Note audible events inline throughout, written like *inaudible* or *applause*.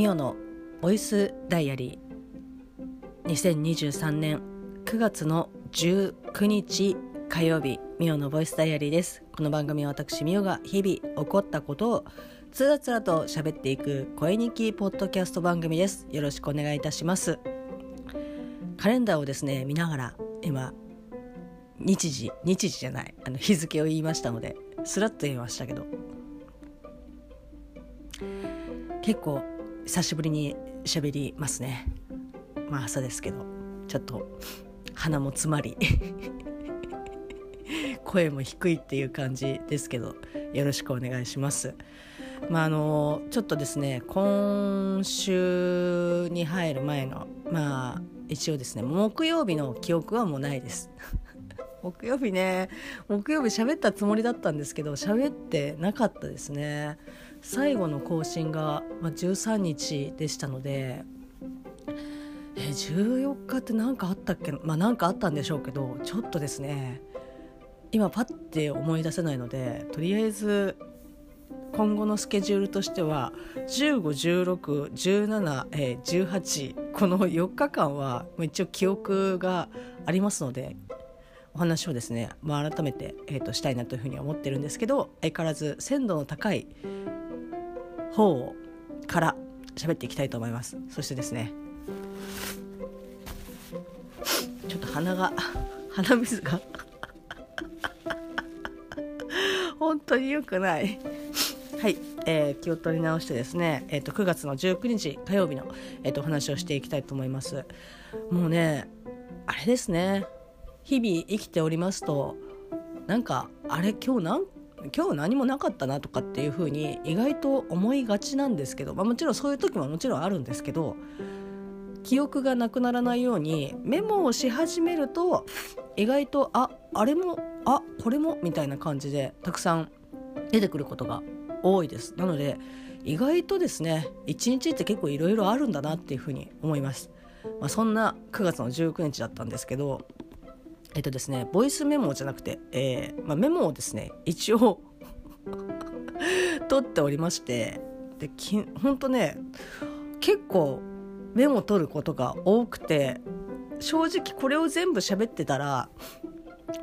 ミオのボイスダイアリー。2023年9月の19日火曜日ミオのボイスダイアリーです。この番組は私ミオが日々起こったことをつらつらと喋っていく声日記ポッドキャスト番組です。よろしくお願いいたします。カレンダーをですね見ながら今日時日時じゃないあの日付を言いましたのですらっと言いましたけど。結構久しぶりに喋りますね。まあ朝ですけどちょっと鼻も詰まり。*laughs* 声も低いっていう感じですけどよろしくお願いします。まああのちょっとですね今週に入る前のまあ一応ですね木曜日の記憶はもうないです。*laughs* 木曜日ね木曜日喋ったつもりだったんですけど喋ってなかったですね。最後の更新が、まあ、13日でしたのでえ14日って何かあったっけまあ何かあったんでしょうけどちょっとですね今パッて思い出せないのでとりあえず今後のスケジュールとしては151617、えー、18この4日間は一応記憶がありますのでお話をですね、まあ、改めて、えー、としたいなというふうに思ってるんですけど相変わらず鮮度の高い方から喋っていきたいと思います。そしてですねちょっと鼻が *laughs* 鼻水が *laughs* 本当に良くない。はい、えー、気を取り直してですね、えーと、9月の19日火曜日の、えーと、お話をしていきたいと思います。もうねあれですね。日々生きておりますとなんかあれ今日なん今日何もなかったなとかっていうふうに意外と思いがちなんですけど、まあ、もちろんそういう時ももちろんあるんですけど記憶がなくならないようにメモをし始めると意外とああれもあこれもみたいな感じでたくさん出てくることが多いです。なので意外とですね一日って結構いろいろあるんだなっていうふうに思います、まあ、そんな9月の19日だったんですけどえっとですねボイスメモじゃなくて、えーまあ、メモをですね一応 *laughs* 取っておりましてできほんとね結構メモ取ることが多くて正直これを全部喋ってたら、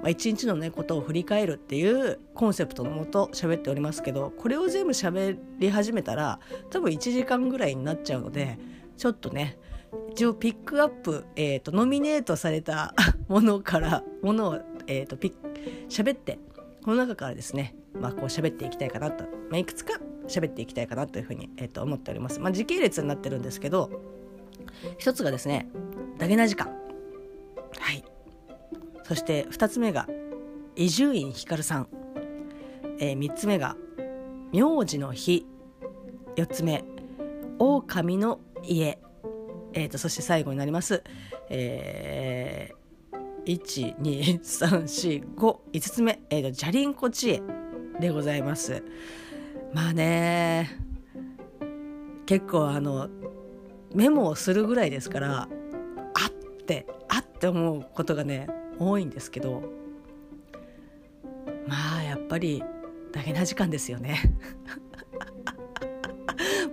まあ、一日のねことを振り返るっていうコンセプトのもと喋っておりますけどこれを全部喋り始めたら多分1時間ぐらいになっちゃうのでちょっとね一応ピックアップ、えーと、ノミネートされた *laughs* ものからものを、えーと、ピッ喋ってこの中からですね、まあ、こう喋っていきたいかなと、まあ、いくつか喋っていきたいかなというふうに、えーと、思っております。まあ、時系列になってるんですけど一つがですねダゲな時間。はい。そして2つ目が伊集院光さん、えー、3つ目が名字の日。4つ目狼の家。えーと、そして最後になります、えー、12345つ目、えーと、じゃりんこ知恵でございます。まあね結構あのメモをするぐらいですからあってあって思うことがね多いんですけどまあやっぱり大変な時間ですよね。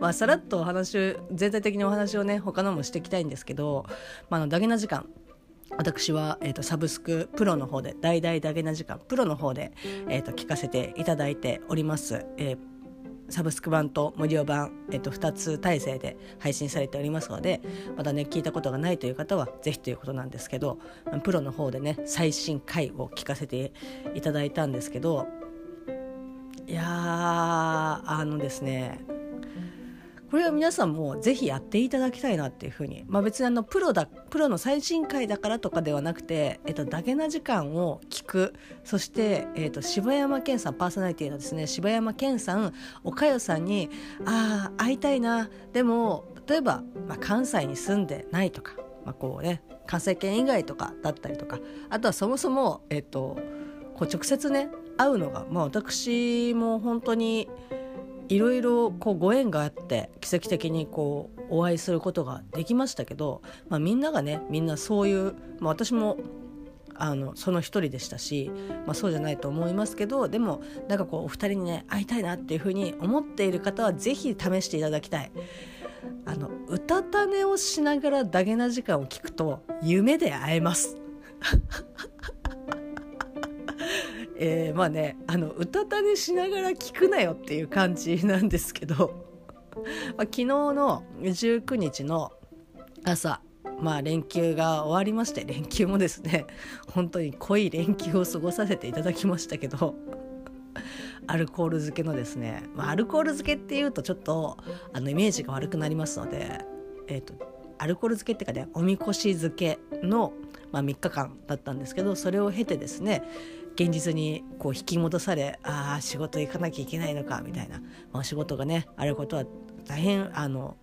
まあ、さらっとお話全体的にお話をね他のもしていきたいんですけど、まあ、のダゲな時間私は、えーと、サブスクプロの方で大々ダゲな時間プロの方で、えーと、聞かせていただいております。えーサブスク版と無料版、えっと、2つ体制で配信されておりますのでまだね聞いたことがないという方はぜひということなんですけどプロの方でね最新回を聞かせていただいたんですけどいやあのですねこれは皆さんもぜひやっていただきたいなっていうふうに、まあ、別にあのプロだプロの最新回だからとかではなくて、えっと、ダゲな時間を聞くそして、えっと、柴山健さんパーソナリティのですね柴山健さん岡代さんにああ会いたいなでも例えば、まあ、関西に住んでないとか、まあ、こうね関西圏以外とかだったりとかあとはそもそも、えっと、こう直接ね会うのが、まあ、私も本当に。いろいろこうご縁があって奇跡的にこうお会いすることができましたけど、まあ、みんながねみんなそういう、まあ、私もあのその一人でしたし、まあ、そうじゃないと思いますけどでもなんかこうお二人にね会いたいなっていうふうに思っている方は是非試していただきたい。あの歌種をしながらダゲな時間を聞くと夢で会えますえー、まあねあの歌種しながら聞くなよっていう感じなんですけど、*laughs* まあ、昨日の19日の朝まあ連休が終わりまして連休もですね *laughs* 本当に濃い連休を過ごさせていただきましたけどアルコール漬けのですね、まあ、アルコール漬けっていうとちょっとあのイメージが悪くなりますので、えーと、アルコール漬けっていうかねおみこし漬けの、まあ、3日間だったんですけどそれを経てですね現実にこう引き戻されああ仕事行かなきゃいけないのかみたいな、まあ、仕事がねあることは大変あの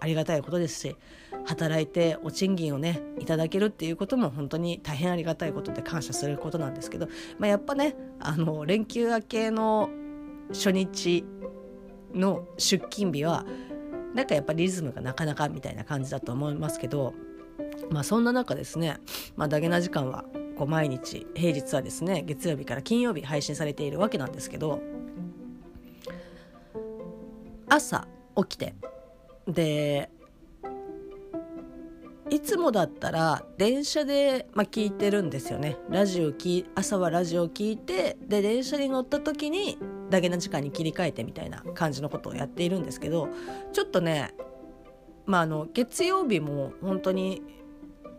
ありがたいことですし働いてお賃金をねいただけるっていうことも本当に大変ありがたいことで感謝することなんですけど、まあ、やっぱねあの連休明けの初日の出勤日はなんかやっぱりリズムがなかなかみたいな感じだと思いますけど、まあ、そんな中ですね、まあ、ダゲな時間はこう毎日平日はですね月曜日から金曜日配信されているわけなんですけど朝起きてでいつもだったら電車で、まあ、聞いてるんですよね。ラジオき朝はラジオ聞いてで電車に乗った時にダゲな時間に切り替えてみたいな感じのことをやっているんですけどちょっとねまああの月曜日も本当に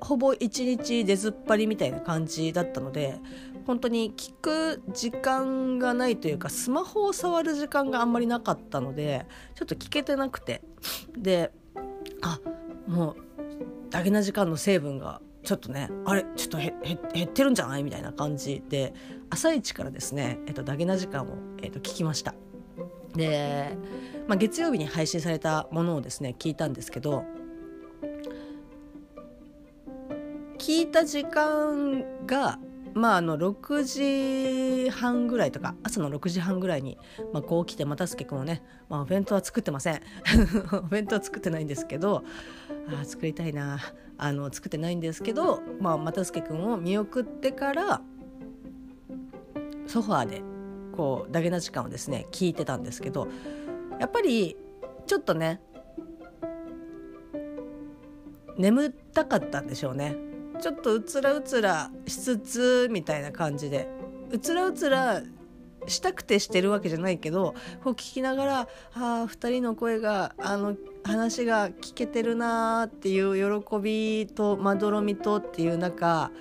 ほぼ一日出ずっぱりみたいな感じだったので本当に聞く時間がないというかスマホを触る時間があんまりなかったのでちょっと聞けてなくて。であもうダゲな時間の成分がちょっとねあれちょっと減ってるんじゃないみたいな感じで朝一からですね、えっと、ダゲな時間を、えっと、聞きました。で、まあ、月曜日に配信されたものをですね聞いたんですけど聞いた時間がまああの6時半ぐらいとか朝の6時半ぐらいに、まあ、こう来て又助君をね、まあ、お弁当は作ってません。*laughs* お弁当は作ってないんですけどあ作りたいな。あの作ってないんですけど、まあ、又助君を見送ってからソファーでこうダゲな時間をですね聞いてたんですけどやっぱりちょっとね眠たかったんでしょうね。ちょっとうつらうつらしつつみたいな感じで。うつらうつらしたくてしてるわけじゃないけどこう聞きながら「ああ2人の声があの話が聞けてるな」っていう喜びとまどろみとっていう中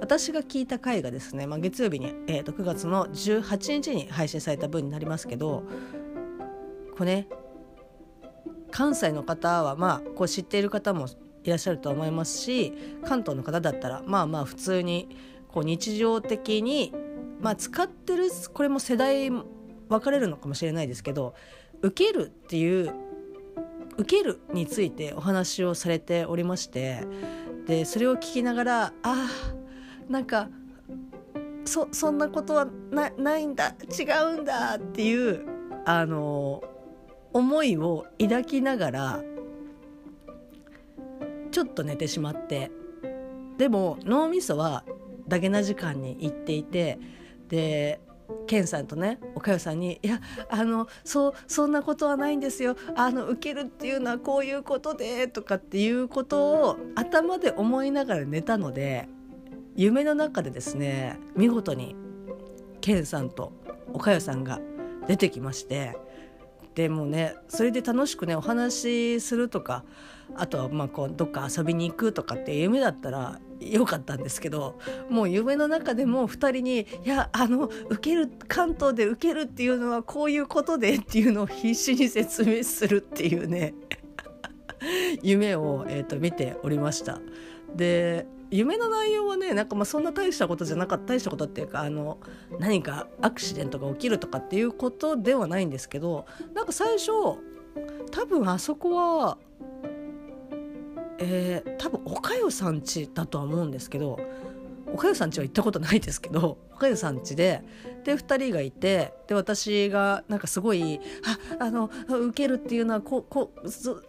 私が聞いた回がですね、まあ、月曜日に、えー、と9月の18日に配信された分になりますけどこれね関西の方はまあこう知っている方もいらっしゃると思いますし関東の方だったらまあまあ普通にこう日常的に、まあ、使ってるこれも世代分かれるのかもしれないですけど受けるっていう受けるについてお話をされておりましてでそれを聞きながらあなんかそそんなことはなないんだ違うんだっていうあの思いを抱きながらちょっと寝てしまって。でも脳みそはダゲな時間に行っていてでケンさんとねおかよさんに「いやあのそうそんなことはないんですよ。あの受けるっていうのはこういうことで」とかっていうことを頭で思いながら寝たので夢の中でですね見事にケンさんとおかよさんが出てきましてでもねそれで楽しくねお話しするとかあとはまあこうどっか遊びに行くとかって夢だったらよかったんですけどもう夢の中でも2人に「いやあの受ける関東で受けるっていうのはこういうことで」っていうのを必死に説明するっていうね *laughs* 夢を、えーと見ておりました。で夢の内容はねなんかまあそんな大したことじゃなかった大したことっていうかあの何かアクシデントが起きるとかっていうことではないんですけどなんか最初多分あそこはえー、多分おかよさんちだとは思うんですけどおかゆさんちは行ったことないですけど *laughs* おかゆさんちでで2人がいてで私がなんかすごい「ああの受けるっていうのはここ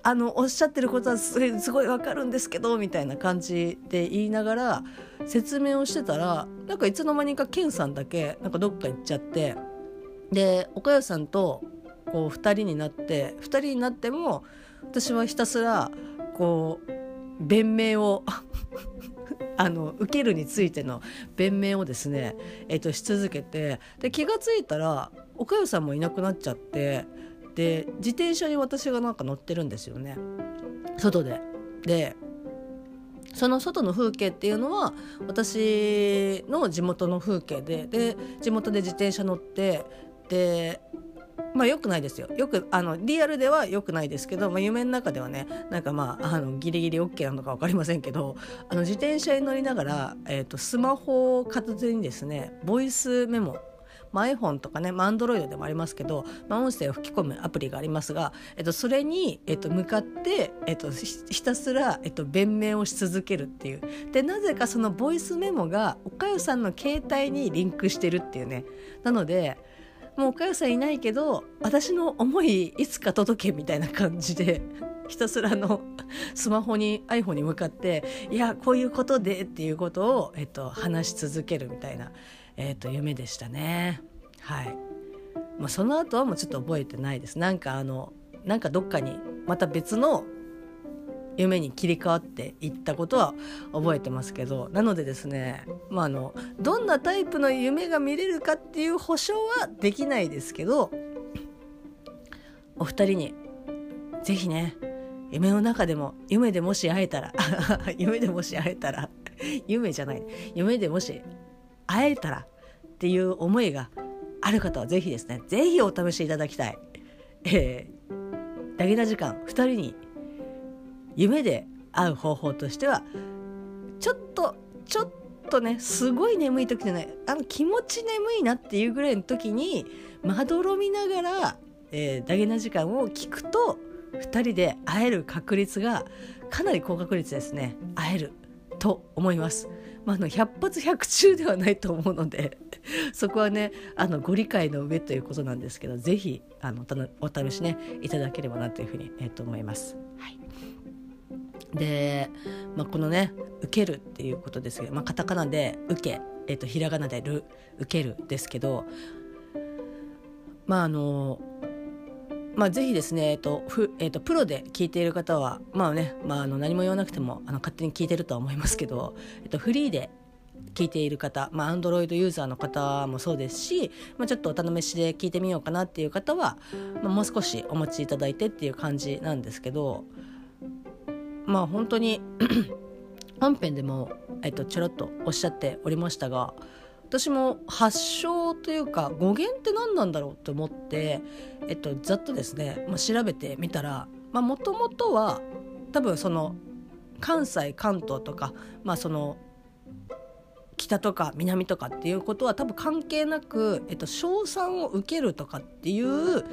あのおっしゃってることはすごいわかるんですけど」みたいな感じで言いながら説明をしてたらなんかいつの間にかケンさんだけなんかどっか行っちゃってでおかゆさんとこう2人になって2人になっても私はひたすらこう弁明を *laughs* あの受けるについての弁明をですね、えっと、し続けてで気が付いたらおかゆさんもいなくなっちゃってで自転車に私がなんか乗ってるんですよね外で。でその外の風景っていうのは私の地元の風景でで地元で自転車乗ってでまあよくないですよ。よくあのリアルではよくないですけど、まあ、夢の中ではねなんかまああのギリギリ OK なのか分かりませんけどあの自転車に乗りながら、えーと、スマホを片手にですねボイスメモまあ、iPhone とかね、まあ、Android でもありますけど、まあ、音声を吹き込むアプリがありますが、えっと、それに、えっと、向かって、えっと、ひたすら、えっと、弁明をし続けるっていう。でなぜかそのボイスメモがおかゆさんの携帯にリンクしてるっていうね。なのでもうおかゆさんいないけど私の思いいつか届けみたいな感じで *laughs* ひたすらのスマホに iPhone に向かっていやこういうことでっていうことを、えっと、話し続けるみたいな、えっと、夢でしたね。はいまあ、その後はもうちょっと覚えてないです。なんかあのなんかどっかにまた別の夢に切り替わっていったことは覚えてますけどなのでですね、まあ、あのどんなタイプの夢が見れるかっていう保証はできないですけどお二人に是非ね夢の中でも夢でもし会えたら *laughs* 夢でもし会えたら夢じゃない夢でもし会えたらっていう思いがある方は是非ですね是非お試しいただきたい。えー、ダゲな時間2人に夢で会う方法としてはちょっとちょっとねすごい眠い時じゃないあの気持ち眠いなっていうぐらいの時にまどろみながら、えー、ダゲな時間を聞くと2人で会える確率がかなり高確率ですね会えると思います。まあ、あの100発100中ではないと思うので *laughs* そこはねあのご理解の上ということなんですけど是非お試しねいただければなというふうに、えー、と思います。はいで、まあ、このね「受ける」っていうことですけど、まあ、カタカナで「受け」えっと、ひらがなでる「受ける」ですけどまああのまあ、ぜひですね、えっとふえっと、プロで聞いている方は、まあねまあ、あの何も言わなくてもあの勝手に聞いてるとは思いますけど、えっと、フリーで聞いている方、まあ、Android ユーザーの方もそうですし、まあ、ちょっとお頼めしで聞いてみようかなっていう方は、まあ、もう少しお待ちいただいてっていう感じなんですけどまあ本当に *clears throat* 本編でも、えっと、ちょろっとおっしゃっておりましたが私も発祥というか語源って何なんだろうと思って、えっと、ざっとですね、まあ、調べてみたらもともとは多分その関西関東とか、まあ、その北とか南とかっていうことは多分関係なく、えっと、賞賛を受けるとかっていう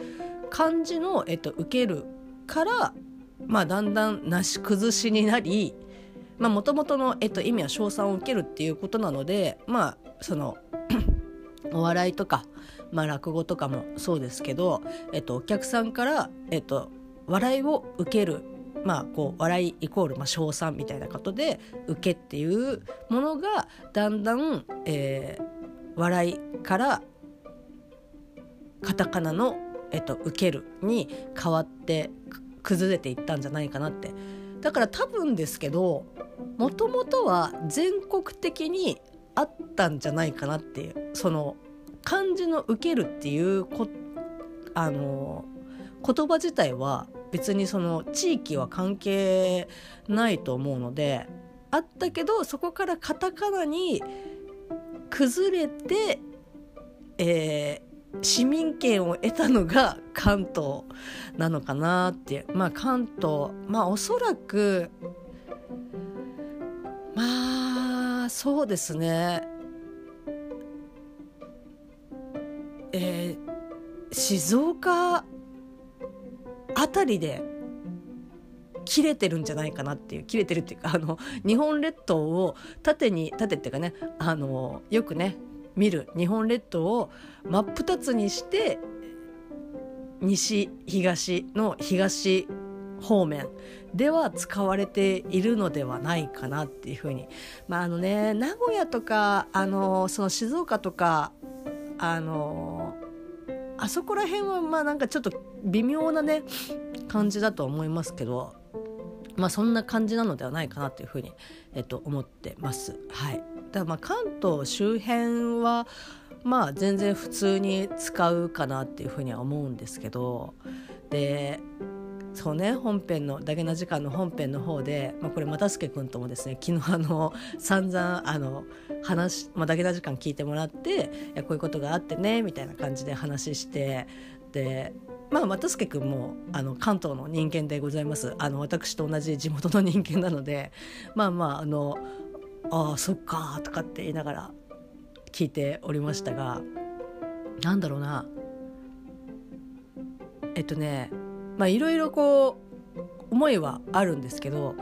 感じの、えっと、受けるからまあ、だんだんなし崩しになりもともとの、えっと、意味は称賛を受けるっていうことなのでまあその *clears throat* お笑いとか、まあ、落語とかもそうですけど、えっと、お客さんから、えっと、笑いを受けるまあ、こう笑いイコール、まあ、称賛みたいなことで受けっていうものがだんだん、えー、笑いからカタカナの、えっと、受けるに変わって崩れていったんじゃないかなって。だから多分ですけどもともとは全国的にあったんじゃないかなっていうその漢字の「受ける」っていうこあの言葉自体は別にその地域は関係ないと思うのであったけどそこからカタカナに崩れて、え市民権を得たのが関東なのかなって。まあ関東まあおそらくまあそうですね。えー、静岡あたりで切れてるんじゃないかなっていう切れてるっていうかあの日本列島を縦に縦っていうかねあのよくね見る日本列島を真っ二つにして西東の東方面では使われているのではないかなっていうふうに。まああのね名古屋とかあのその静岡とかあのあそこら辺はまあなんかちょっと微妙なね感じだと思いますけど。まあそんな感じなのではないかなというふうに、えっと、思ってます。はい、だからまあ関東周辺はまあ全然普通に使うかなっていうふうには思うんですけどでそうね本編の「ダゲな時間」の本編の方で、まあ、これ又助君ともですね昨日あの散々あの話、まあ、ダゲな時間聞いてもらっていやこういうことがあってねみたいな感じで話してでまあ又助君もあの関東の人間でございます。あの私と同じ地元の人間なのでまあまああのああそっかとかって言いながら聞いておりましたがなんだろうな。えっとねまあいろいろこう思いはあるんですけど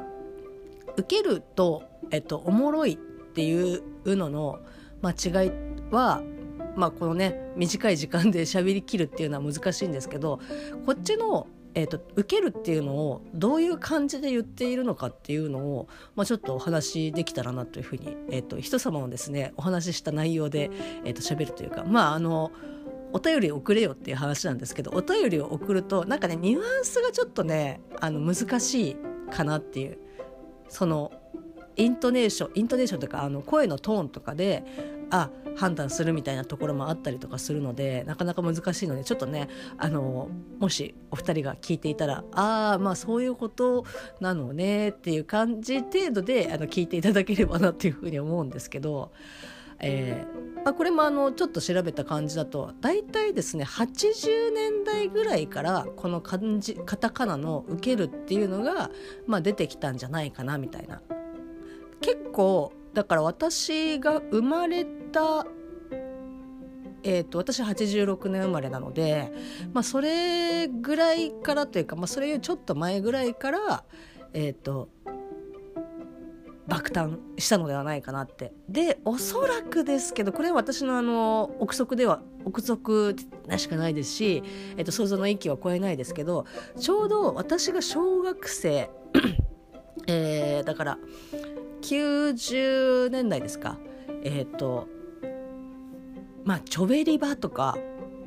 受けると、えっと、おもろいっていうのの、まあ、違いは、まあ、このね短い時間で喋りきるっていうのは難しいんですけどこっちの、えーと、受けるっていうのをどういう感じで言っているのかっていうのを、まあ、ちょっとお話しできたらなというふうに、えーと、人様をですねお話しした内容で、えーと喋るというかまああのお便り送れよっていう話なんですけどお便りを送るとなんかねニュアンスがちょっとねあの難しいかなっていうそのイントネーションイントネーションとかあの声のトーンとかであ判断するみたいなところもあったりとかするのでなかなか難しいのでちょっとねあのもしお二人が聞いていたらああまあそういうことなのねっていう感じ程度であの聞いていただければなっていうふうに思うんですけどえーまあ、これもあのちょっと調べた感じだと大体ですね80年代ぐらいからこの漢字カタカナの「受ける」っていうのが、まあ、出てきたんじゃないかなみたいな。結構だから私が生まれたえーと、私86年生まれなので、まあ、それぐらいからというか、まあ、それよりちょっと前ぐらいから、えーと爆誕したのではないかなって。でおそらくですけどこれは私のあの憶測では憶測なしかないですし、えっと、想像の域は超えないですけどちょうど私が小学生えー、だから90年代ですかえっ、とまあチョベリバとか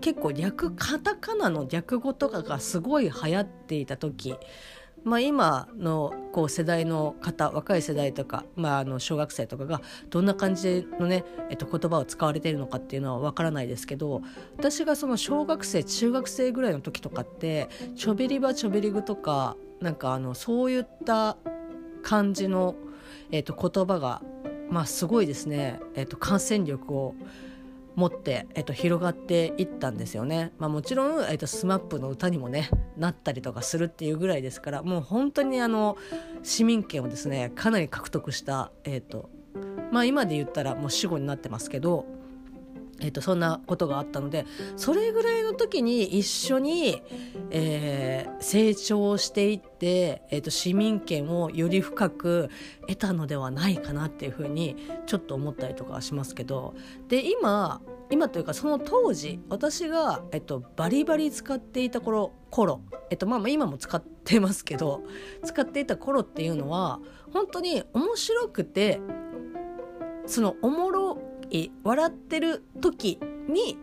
結構略カタカナの略語とかがすごい流行っていた時まあ、今のこう世代の方若い世代とか、まあ、あの小学生とかがどんな感じのね、えっと、言葉を使われているのかっていうのはわからないですけど私がその小学生中学生ぐらいの時とかってちょべりばちょべりぐとかなんかあのそういった感じの、えっと、言葉が、まあ、すごいですね、えっと、感染力を持って、えっと、広がっていったんですよね。まあ、もちろん、えっと、スマップの歌にもねなったりとかするっていうぐらいですからもう本当にあの市民権をですねかなり獲得した、えっとまあ、今で言ったらもう死後になってますけど。えーと、そんなことがあったのでそれぐらいの時に一緒に、えー、成長していって、えーと市民権をより深く得たのではないかなっていうふうにちょっと思ったりとかしますけどで今今というかその当時私が、えっと、バリバリ使っていた頃頃、えっとまあ、まあ今も使ってますけど使っていた頃っていうのは本当に面白くてそのおもろい笑ってる時に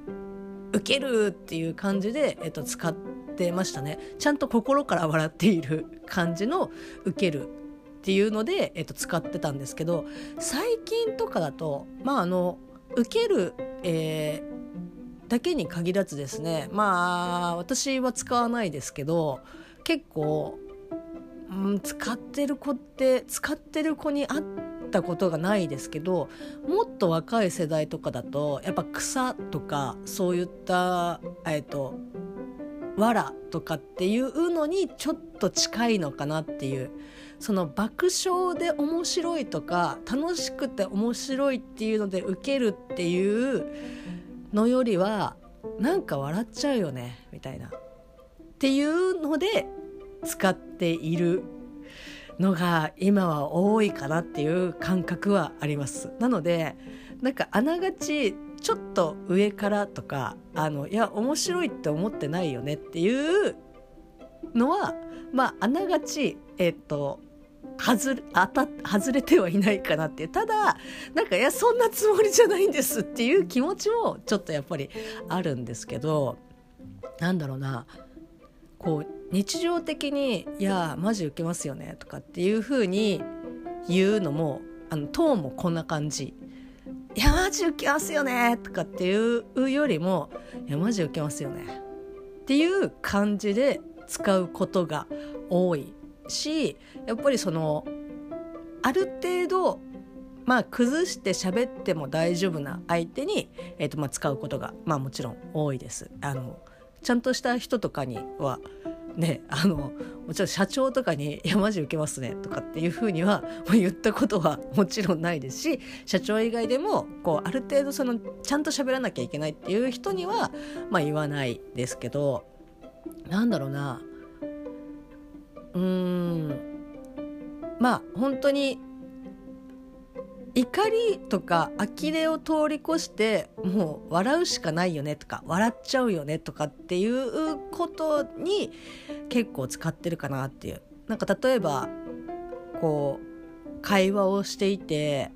受けるっていう感じで、えっと、使ってましたね。ちゃんと心から笑っている感じの受けるっていうので、えっと、使ってたんですけど最近とかだとまああの受ける、えー、だけに限らずですねまあ私は使わないですけど結構、うん、使ってる子って使ってる子に会ってたことがないですけどもっと若い世代とかだとやっぱ草とかそういったえっ、ー、と藁とかっていうのにちょっと近いのかなっていう。その爆笑で面白いとか楽しくて面白いっていうので受けるっていうのよりはなんか笑っちゃうよねみたいな。っていうので使っているのが今は多いかなっていう感覚はあります。なのでなんかあながちちょっと上からとかあのいや面白いって思ってないよねっていうのはまああながちえっと外れ当た外れてはいないかなってただなんかいやそんなつもりじゃないんですっていう気持ちもちょっとやっぱりあるんですけどなんだろうなこう日常的に「いやマジ受けますよね」とかっていう風に言うのもあのトーンもこんな感じ「いやマジ受けますよね」とかっていうよりも「いやマジ受けますよね」っていう感じで使うことが多いしやっぱりそのある程度まあ崩して喋っても大丈夫な相手に、えーとまあ、使うことが、まあ、もちろん多いです。あのちゃんとした人とかにはねあのもちろん社長とかに「いやマジ受けますね」とかっていうふうにはもう言ったことはもちろんないですし社長以外でもこうある程度そのちゃんと喋らなきゃいけないっていう人には、まあ、言わないですけどなんだろうな。うーん。まあ本当に怒りとか呆れを通り越してもう笑うしかないよねとか笑っちゃうよねとかっていうことに結構使ってるかなっていう。なんか例えばこう会話をしていて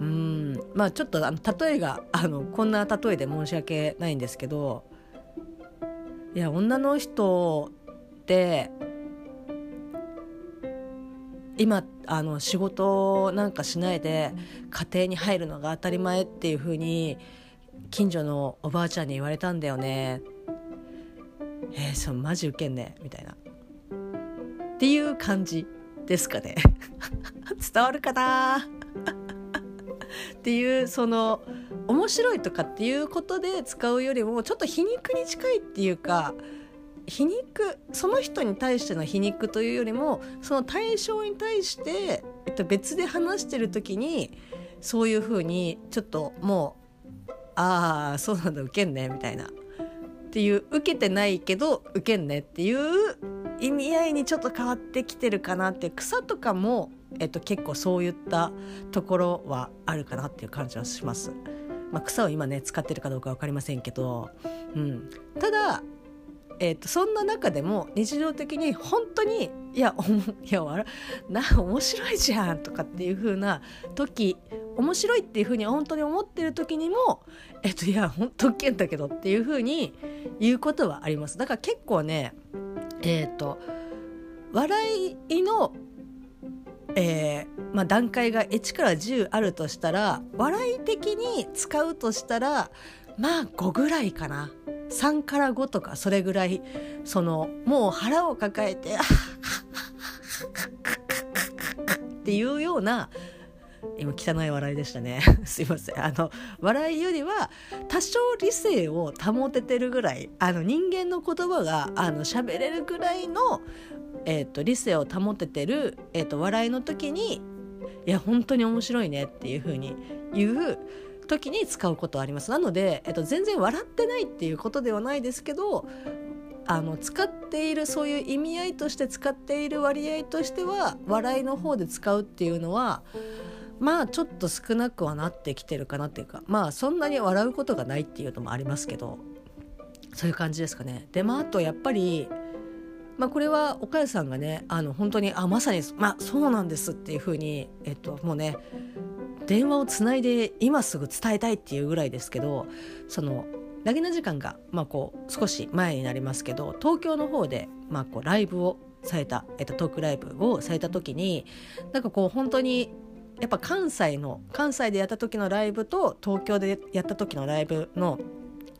うんまあちょっとあの例えがあのこんな例えで申し訳ないんですけどいや女の人って今あの仕事なんかしないで家庭に入るのが当たり前っていう風に近所のおばあちゃんに言われたんだよね。えー、そのマジウケんねみたいな。っていう感じですかね。*laughs* 伝わるかな？*laughs* っていうその面白いとかっていうことで使うよりもちょっと皮肉に近いっていうか皮肉その人に対しての皮肉というよりもその対象に対して、えっと、別で話してる時にそういうふうにちょっともうああそうなんだウケんねみたいな。っていう受けてないけどウケんねっていう意味合いにちょっと変わってきてるかなって草とかも、えっと、結構そういったところはあるかなっていう感じはします。まあ、草を今ね使ってるかどうか分かりませんけど、うん、ただえーと、そんな中でも日常的に本当にいやおいやな面白いじゃんとかっていう風な時面白いっていう風に本当に思ってる時にもえっ、ー、といや本当けんだけどっていう風に言うことはありますだから結構ねえっ、ー、と笑いのえーまあ、段階が1から10あるとしたら笑い的に使うとしたらまあ5ぐらいかな。3から5とかそれぐらいそのもう腹を抱えてっていうような今汚い笑いでしたね。*laughs* すいません。あの笑いよりは多少理性を保ててるぐらいあの人間の言葉があの喋れるぐらいの、えーと、理性を保ててる、えーと笑いの時にいや本当に面白いねっていう風に言う時に使うことはありますなので、えっと、全然笑ってないっていうことではないですけどあの使っているそういう意味合いとして使っている割合としては笑いの方で使うっていうのはまあちょっと少なくはなってきてるかなっていうかまあそんなに笑うことがないっていうのもありますけどそういう感じですかね。でまああとやっぱりまあ、これは岡谷さんがねあの本当にあまさに、まあ、そうなんですっていうふうに、えっと、もうね電話をつないで今すぐ伝えたいっていうぐらいですけどその投げな時間が、まあ、こう少し前になりますけど東京の方で、まあ、こうライブをされた、えっと、トークライブをされた時になんかこう本当にやっぱ関西の関西でやった時のライブと東京でやった時のライブの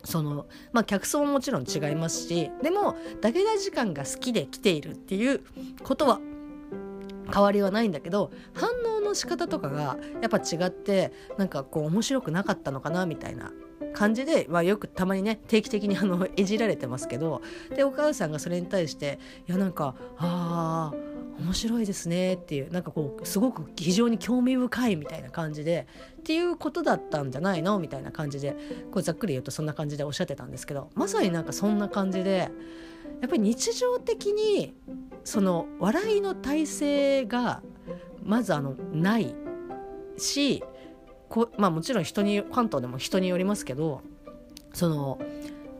そのまあ客層ももちろん違いますしでもだけな時間が好きで来ているっていうことは変わりはないんだけど反応の仕方とかがやっぱ違ってなんかこう面白くなかったのかなみたいな感じで、まあ、よくたまにね定期的にあのいじられてますけどでお母さんがそれに対していやなんかああ面白いですねっていうなんかこうすごく非常に興味深いみたいな感じでっていうことだったんじゃないのみたいな感じでこうざっくり言うとそんな感じでおっしゃってたんですけどまさになんかそんな感じでやっぱり日常的にその笑いの体制がまずあのないしこまあもちろん人に関東でも人によりますけどその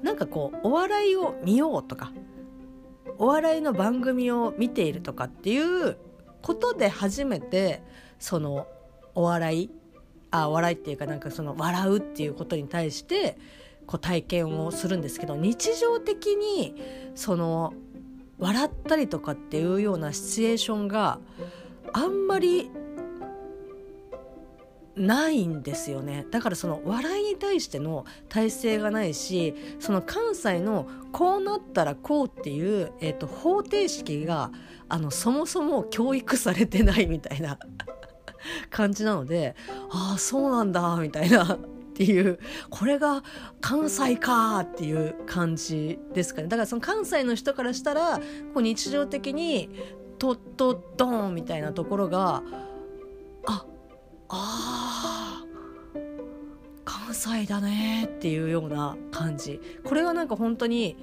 なんかこうお笑いを見ようとかお笑いの番組を見ているとかっていうことで初めてそのお笑いあお笑いっていうかなんかその笑うっていうことに対してこう体験をするんですけど日常的にその笑ったりとかっていうようなシチュエーションがあんまりないんですよね。だからその笑いに対しての体制がないしその関西のこうなったらこうっていう、えーと、方程式があのそもそも教育されてないみたいな *laughs* 感じなのでああそうなんだみたいなっていう。これが関西かっていう感じですかね。だからその関西の人からしたらこう日常的にトットッドンみたいなところがああ関西だねっていうような感じ。これはなんか本当に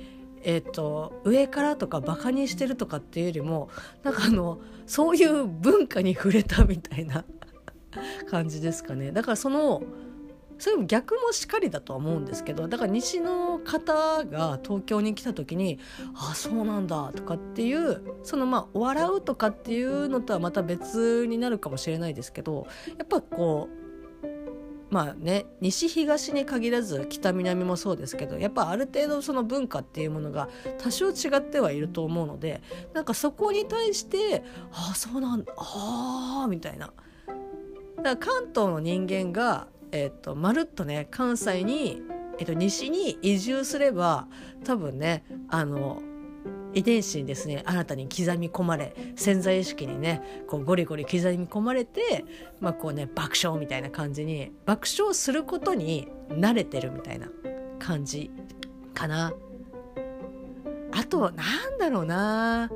えーと、上からとかバカにしてるとかっていうよりもなんかあのそういう文化に触れたみたいな感じですかね。だからそのそれも逆もしかりだとは思うんですけどだから西の方が東京に来た時に「ああそうなんだ」とかっていうそのまあ笑うとかっていうのとはまた別になるかもしれないですけどやっぱこうまあね西東に限らず北南もそうですけどやっぱある程度その文化っていうものが多少違ってはいると思うのでなんかそこに対して「ああそうなんだああ」みたいな。だから関東の人間がえーと、まるっとね関西に、えーと、西に移住すれば多分ねあの遺伝子にですね新たに刻み込まれ潜在意識にねこうゴリゴリ刻み込まれて、まあこうね、爆笑みたいな感じに爆笑することに慣れてるみたいな感じかな。あとなんだろうな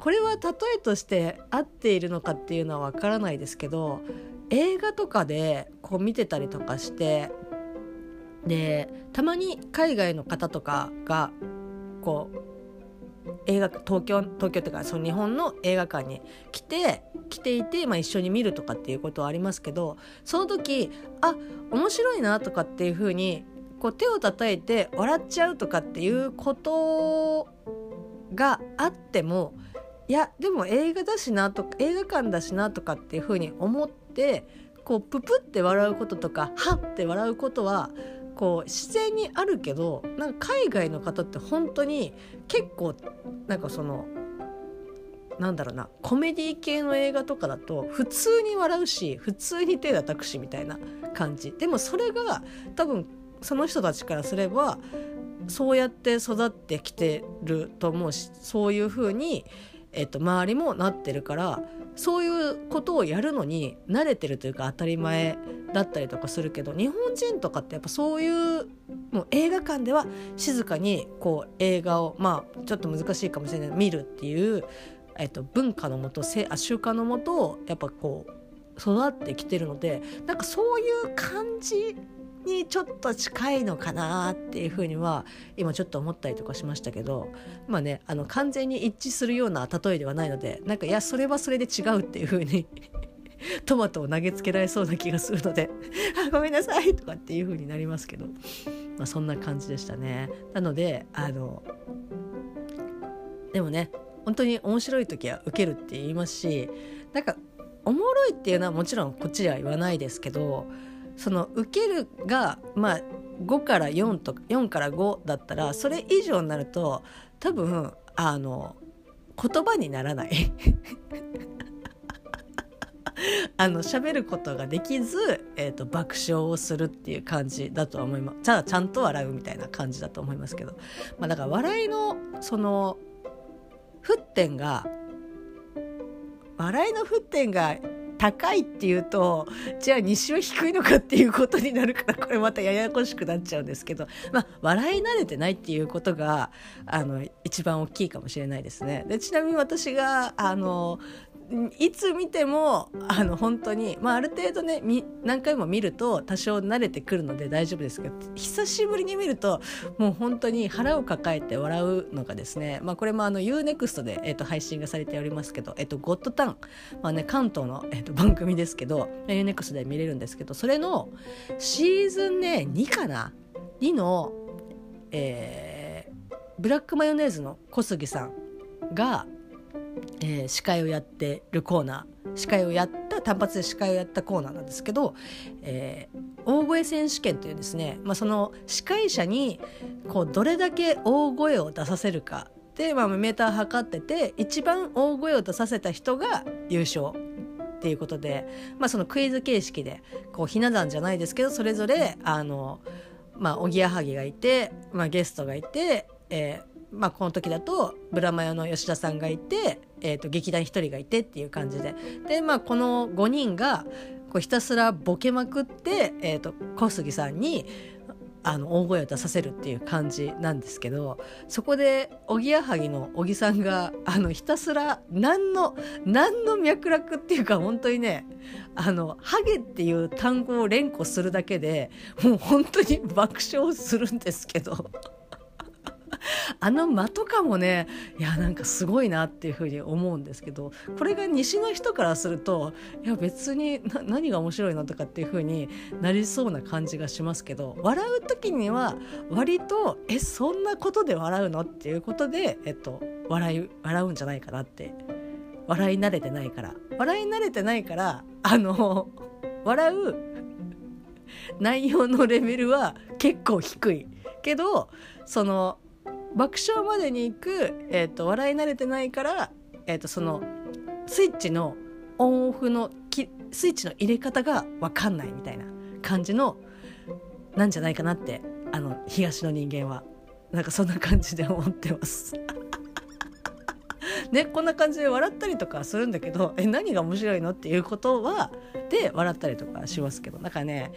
これは例えとして合っているのかっていうのは分からないですけど映画とかでこう見てたりとかしてでたまに海外の方とかがこう映画東京東京っていうかその日本の映画館に来て来ていて、まあ、一緒に見るとかっていうことはありますけどその時あ面白いなとかっていうふうにこう手を叩いて笑っちゃうとかっていうことがあってもいやでも映画だしなとか映画館だしなとかっていうふうに思ってこうププって笑うこととかハッて笑うことはこう自然にあるけどなんか海外の方って本当に結構なんかそのなんだろうなコメディ系の映画とかだと普通に笑うし普通に手叩くしみたいな感じ。でもそれが多分その人たちからすればそうやって育ってきてると思うしそういうふうにえっと、周りもなってるからそういうことをやるのに慣れてるというか当たり前だったりとかするけど日本人とかってやっぱそういうもう映画館では静かにこう映画をまあちょっと難しいかもしれない見るっていう、えっと、文化のもと習慣のもとやっぱこう育ってきてるのでなんかそういう感じにちょっと近いのかなっていうふうには今ちょっと思ったりとかしましたけどまあねあの完全に一致するような例えではないのでなんかいやそれはそれで違うっていうふうに *laughs* トマトを投げつけられそうな気がするのであごめんなさいとかっていう風になりますけど、まあ、そんな感じでしたね。なのであのでもね本当に面白い時は受けるって言いますしなんかおもろいっていうのはもちろんこっちでは言わないですけどその受けるがまあ5から4とか4から5だったらそれ以上になると多分あの言葉にならない。*laughs* あの喋ることができず、えーと、爆笑をするっていう感じだとは思います。じゃあちゃんと笑うみたいな感じだと思いますけど、まあ、だから笑いのその沸点が笑いの沸点が高いっていうとじゃあ西は低いのかっていうことになるからこれまたややこしくなっちゃうんですけど、まあ、笑い慣れてないっていうことがあの一番大きいかもしれないですね。でちなみに私があのいつ見てもあの本当に、まあ、ある程度ね何回も見ると多少慣れてくるので大丈夫ですけど久しぶりに見るともう本当に腹を抱えて笑うのがですね、まあ、これもあの UNEXT で、えー、と配信がされておりますけど「えー、とゴッドタン」まあね、関東の、えー、と番組ですけど UNEXT で見れるんですけどそれのシーズンね2かな？2の、えー、ブラックマヨネーズの小杉さんがえー、司会をやってるコーナー。司会をやった単発で司会をやったコーナーなんですけど、えー、大声選手権というですね、まあ、その司会者にこうどれだけ大声を出させるかで、まあ、メーター測ってて一番大声を出させた人が優勝っていうことで、まあ、そのクイズ形式でこうひな壇じゃないですけどそれぞれあの、まあ、おぎやはぎがいて、まあ、ゲストがいて、えーまあ、この時だとブラマヨの吉田さんがいて、えー、と劇団1人がいてっていう感じでで、まあ、この5人がこうひたすらボケまくって、えー、と小杉さんにあの大声を出させるっていう感じなんですけどそこでおぎやはぎの小木さんがあのひたすら何の何の脈絡っていうか本当にねあのハゲっていう単語を連呼するだけでもう本当に爆笑するんですけど。*laughs* あの間とかもねいやなんかすごいなっていうふうに思うんですけどこれが西の人からするといや別に何が面白いのとかっていうふうになりそうな感じがしますけど笑う時には割とえそんなことで笑うのっていうことで、えっと、笑い笑うんじゃないかなって。笑い慣れてないから。笑い慣れてないからあの笑う内容のレベルは結構低い。けどその爆笑までに行く、えーと、笑い慣れてないから、えーと、そのスイッチのオンオフのスイッチの入れ方が分かんないみたいな感じのなんじゃないかなってあの東の人間はなんかそんな感じで思ってます。*laughs* ね、こんな感じで笑ったりとかするんだけどえ何が面白いのっていうことはで笑ったりとかしますけどだかね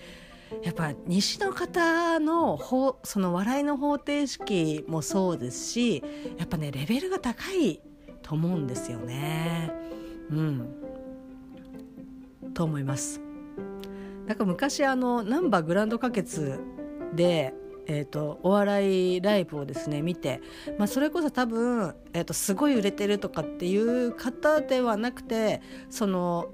やっぱ西の方のその笑いの方程式もそうですしやっぱねレベルが高いと思うんですよね。うん、と思います。なんか昔あの難波グランド花月でえーと、お笑いライブをですね見て、まあ、それこそ多分、えーとすごい売れてるとかっていう方ではなくてその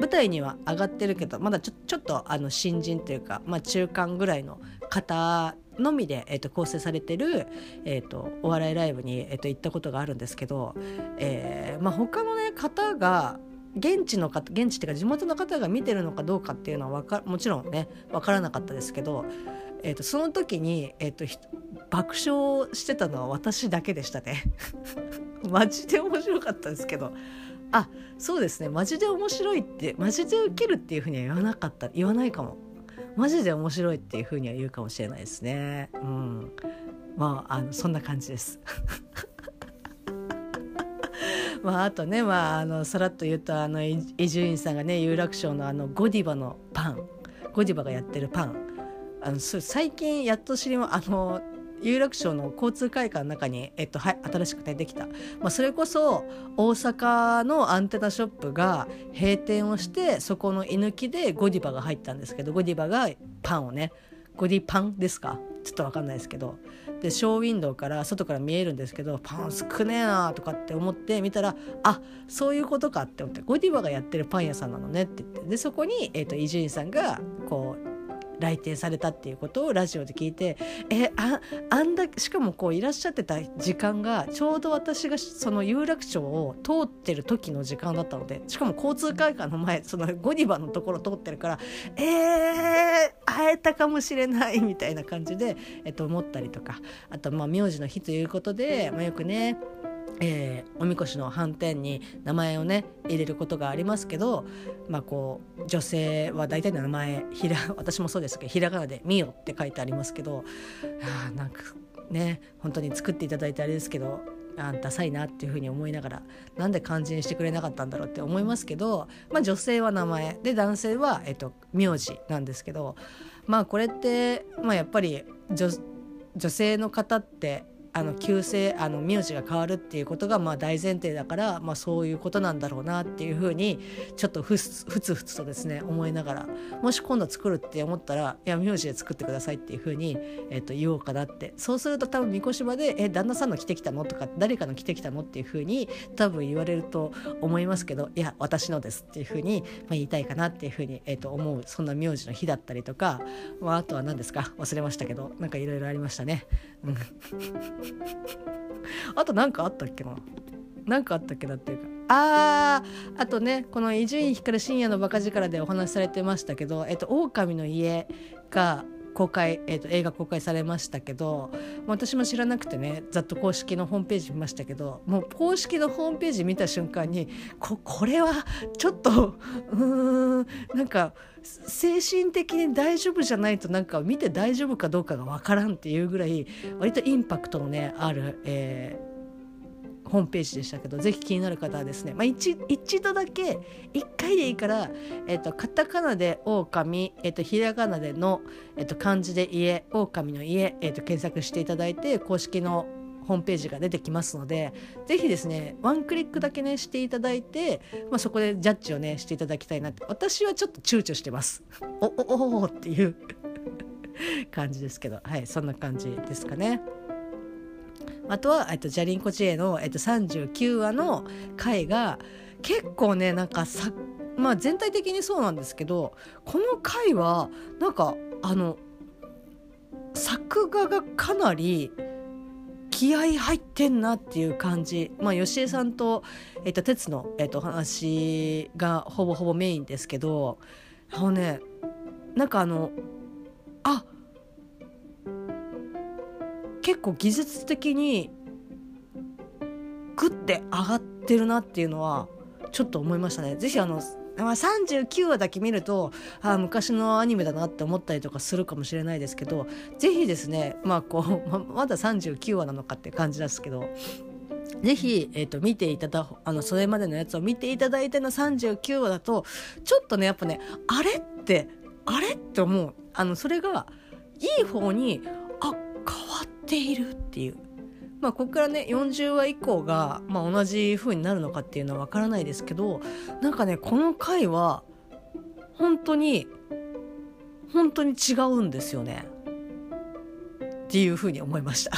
舞台には上がってるけどまだちょちょっとあの新人というか、まあ、中間ぐらいの方のみで、えー、と構成されてる、えーと、お笑いライブに、えー、と行ったことがあるんですけど、えーまあ、他の、ね、方が現地の方現地っていうか地元の方が見てるのかどうかっていうのはかもちろんね分からなかったですけど、えーと、その時に、えーと爆笑してたのは私だけでしたね。*laughs* マジで面白かったですけどあそうですね。マジで面白いってマジでウケるっていうふうには言わなかった言わないかも。マジで面白いっていうふうには言うかもしれないですね。うん。まああのそんな感じです。*laughs* まああとねまああのさらっと言うとあの伊集院さんがね有楽町のあのゴディバのパン。ゴディバがやってるパン。あの最近やっと知りまあの有楽町の交通会館の中に、えっと、はい、新しく出てきた、まあ、それこそ大阪のアンテナショップが閉店をしてそこの居抜きでゴディバが入ったんですけどゴディバがパンをねゴディパンですか？ちょっと分かんないですけど。でショーウィンドウから外から見えるんですけどパン少ねえなとかって思って見たらあそういうことかって思ってゴディバがやってるパン屋さんなのねって言って。でそこに伊集院さんがこう来店されたっていうことをラジオで聞いてえああんだしかもこういらっしゃってた時間がちょうど私がその有楽町を通ってる時の時間だったのでしかも交通会館の前そのゴディバのところ通ってるからえー、会えたかもしれないみたいな感じで、えっと、思ったりとかあとまあ名字の日ということで、まあ、よくねえー、おみこしの斑点に名前をね入れることがありますけど、まあ、こう女性は大体の名前ひら *laughs* 私もそうですけどひらがなで「みよ」って書いてありますけどあなんかね本当に作っていただいてあれですけどあダサいなっていうふうに思いながらなんで漢字にしてくれなかったんだろうって思いますけど、まあ、女性は名前で男性は、えっと、名字なんですけどまあこれって、まあ、やっぱり女女性の方ってあの旧姓あの名字が変わるっていうことがまあ大前提だから、まあ、そういうことなんだろうなっていうふうにちょっとふつふつふつとですね思いながらもし今度作るって思ったらいや名字で作ってくださいっていうふうに、えー、と言おうかなってそうすると多分三越島で「え旦那さんの着てきたの?」とか誰かの着てきたの？っていうふうに多分言われると思いますけどいや私のですっていうふうに、まあ、言いたいかなっていうふうに、えー、と思うそんな名字の日だったりとか、まあ、あとは何ですか？忘れましたけどなんかいろいろありましたね。*laughs* あと何かあったっけな？何かあったっけなっていうか。あーあとねこの伊集院光深夜のバカ力でお話しされてましたけど「えっと、狼の家」が公開、えーと、映画公開されましたけど私も知らなくてねざっと公式のホームページ見ましたけどもう公式のホームページ見た瞬間にここれはちょっとうーんなんか精神的に大丈夫じゃないとなんか見て大丈夫かどうかが分からんっていうぐらい割とインパクトのねある、えーホームページでしたけどぜひ気になる方はですね、まあ一、一度だけ1回でいいから、えーと、カタカナで「狼」えーと、ひらがなでの、えーと、漢字で「家」「狼の家」えー、と検索していただいて公式のホームページが出てきますのでぜひですねワンクリックだけねしていただいて、まあ、そこでジャッジをねしていただきたいなって私はちょっと躊躇してます。おおおおっていう *laughs* 感じですけどはいそんな感じですかね。あとは、えっと、ジャリンコ知恵の、えっと、39話の回が結構ねなんかさまあ全体的にそうなんですけどこの回はなんかあの作画がかなり気合入ってんなっていう感じ。まあ吉江さんと、えっと、鉄の、えっと、話がほぼほぼメインですけどあのねなんかあのあっ結構技術的にグッて上がってるなっていうのはちょっと思いましたね。ぜひあのま、39話だけ見るとあ昔のアニメだなって思ったりとかするかもしれないですけどぜひですねまあこうままだ39話なのかって感じですけどぜひ、えーと、見ていただあのそれまでのやつを見ていただいての39話だとちょっとねやっぱねあれってあれって思うあのそれがいい方にているっていうまあここからね40話以降が、まあ、同じ風になるのかっていうのは分からないですけどなんかねこの回は本当に本当に違うんですよねっていう風に思いました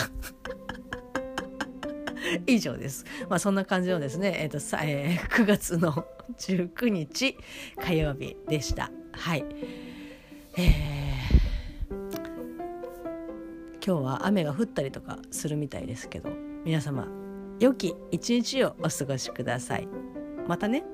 *laughs* 以上です。まあそんな感じのですね、えっ、ー、とさ、えー、9月の19日火曜日でした。はい。えー今日は雨が降ったりとかするみたいですけど皆様良き一日をお過ごしください。またね。